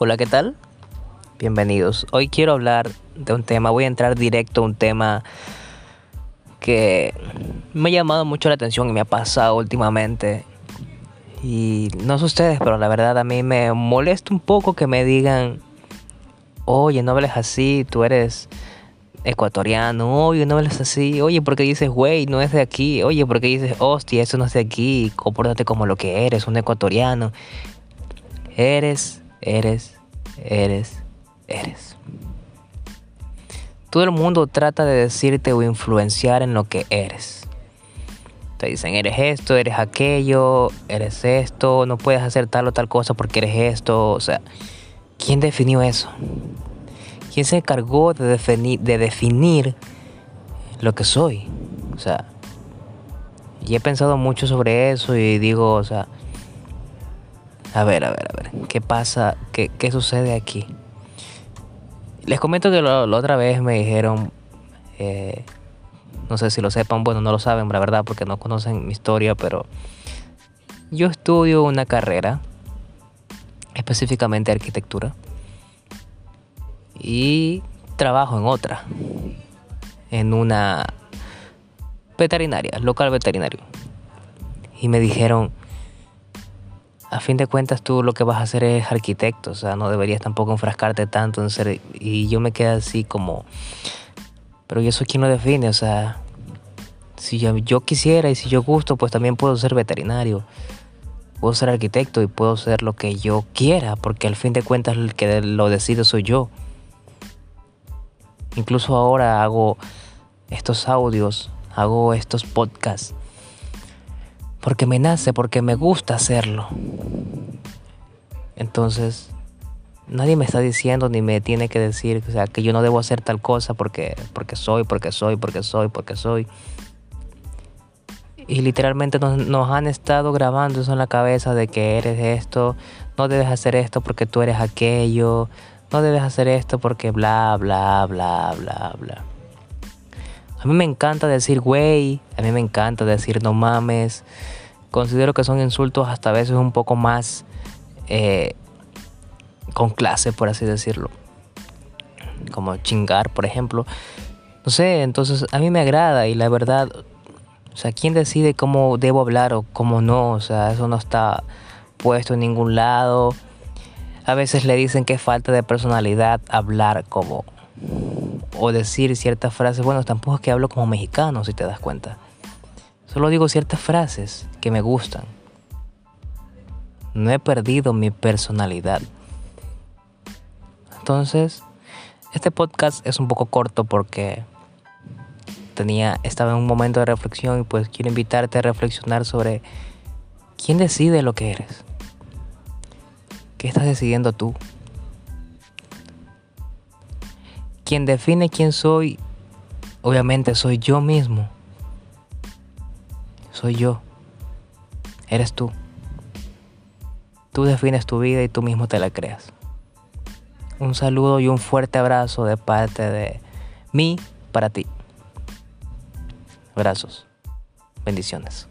Hola, ¿qué tal? Bienvenidos. Hoy quiero hablar de un tema, voy a entrar directo a un tema que me ha llamado mucho la atención y me ha pasado últimamente. Y no sé ustedes, pero la verdad a mí me molesta un poco que me digan, oye, no hables así, tú eres ecuatoriano, oye, no hables así, oye, ¿por qué dices, güey, no es de aquí? Oye, ¿por qué dices, hostia, eso no es de aquí? Compórtate como lo que eres, un ecuatoriano. Eres, eres, eres, eres. Todo el mundo trata de decirte o influenciar en lo que eres. Te dicen, eres esto, eres aquello, eres esto, no puedes hacer tal o tal cosa porque eres esto. O sea, ¿quién definió eso? ¿Quién se encargó de definir, de definir lo que soy? O sea, y he pensado mucho sobre eso y digo, o sea, a ver, a ver, a ver, ¿qué pasa? ¿Qué, qué sucede aquí? Les comento que la otra vez me dijeron, eh, no sé si lo sepan, bueno, no lo saben, la verdad, porque no conocen mi historia, pero yo estudio una carrera, específicamente arquitectura, y trabajo en otra, en una veterinaria, local veterinario. Y me dijeron, a fin de cuentas tú lo que vas a hacer es arquitecto, o sea, no deberías tampoco enfrascarte tanto en ser... Y yo me quedé así como, pero yo soy quien lo define, o sea, si yo, yo, quisiera y si yo gusto, pues también puedo ser veterinario, puedo ser arquitecto y puedo ser lo que yo quiera, porque al fin de cuentas el que lo decide soy yo. Incluso ahora hago estos audios, hago estos podcasts porque me nace, porque me gusta hacerlo. Entonces, nadie me está diciendo ni me tiene que decir, o sea, que yo no debo hacer tal cosa porque, porque soy, porque soy, porque soy, porque soy. Y literalmente nos, nos han estado grabando eso en la cabeza de que eres esto, no debes hacer esto porque tú eres aquello, no debes hacer esto porque bla, bla, bla, bla, bla. A mí me encanta decir güey, a mí me encanta decir no mames. Considero que son insultos hasta a veces un poco más eh, con clase, por así decirlo. Como chingar, por ejemplo. No sé, entonces a mí me agrada y la verdad, o sea, ¿quién decide cómo debo hablar o cómo no? O sea, eso no está puesto en ningún lado. A veces le dicen que falta de personalidad hablar como o decir ciertas frases. Bueno, tampoco es que hablo como mexicano, si te das cuenta. Solo digo ciertas frases que me gustan. No he perdido mi personalidad. Entonces, este podcast es un poco corto porque tenía estaba en un momento de reflexión y pues quiero invitarte a reflexionar sobre quién decide lo que eres. ¿Qué estás decidiendo tú? Quien define quién soy, obviamente soy yo mismo. Soy yo. Eres tú. Tú defines tu vida y tú mismo te la creas. Un saludo y un fuerte abrazo de parte de mí para ti. Abrazos. Bendiciones.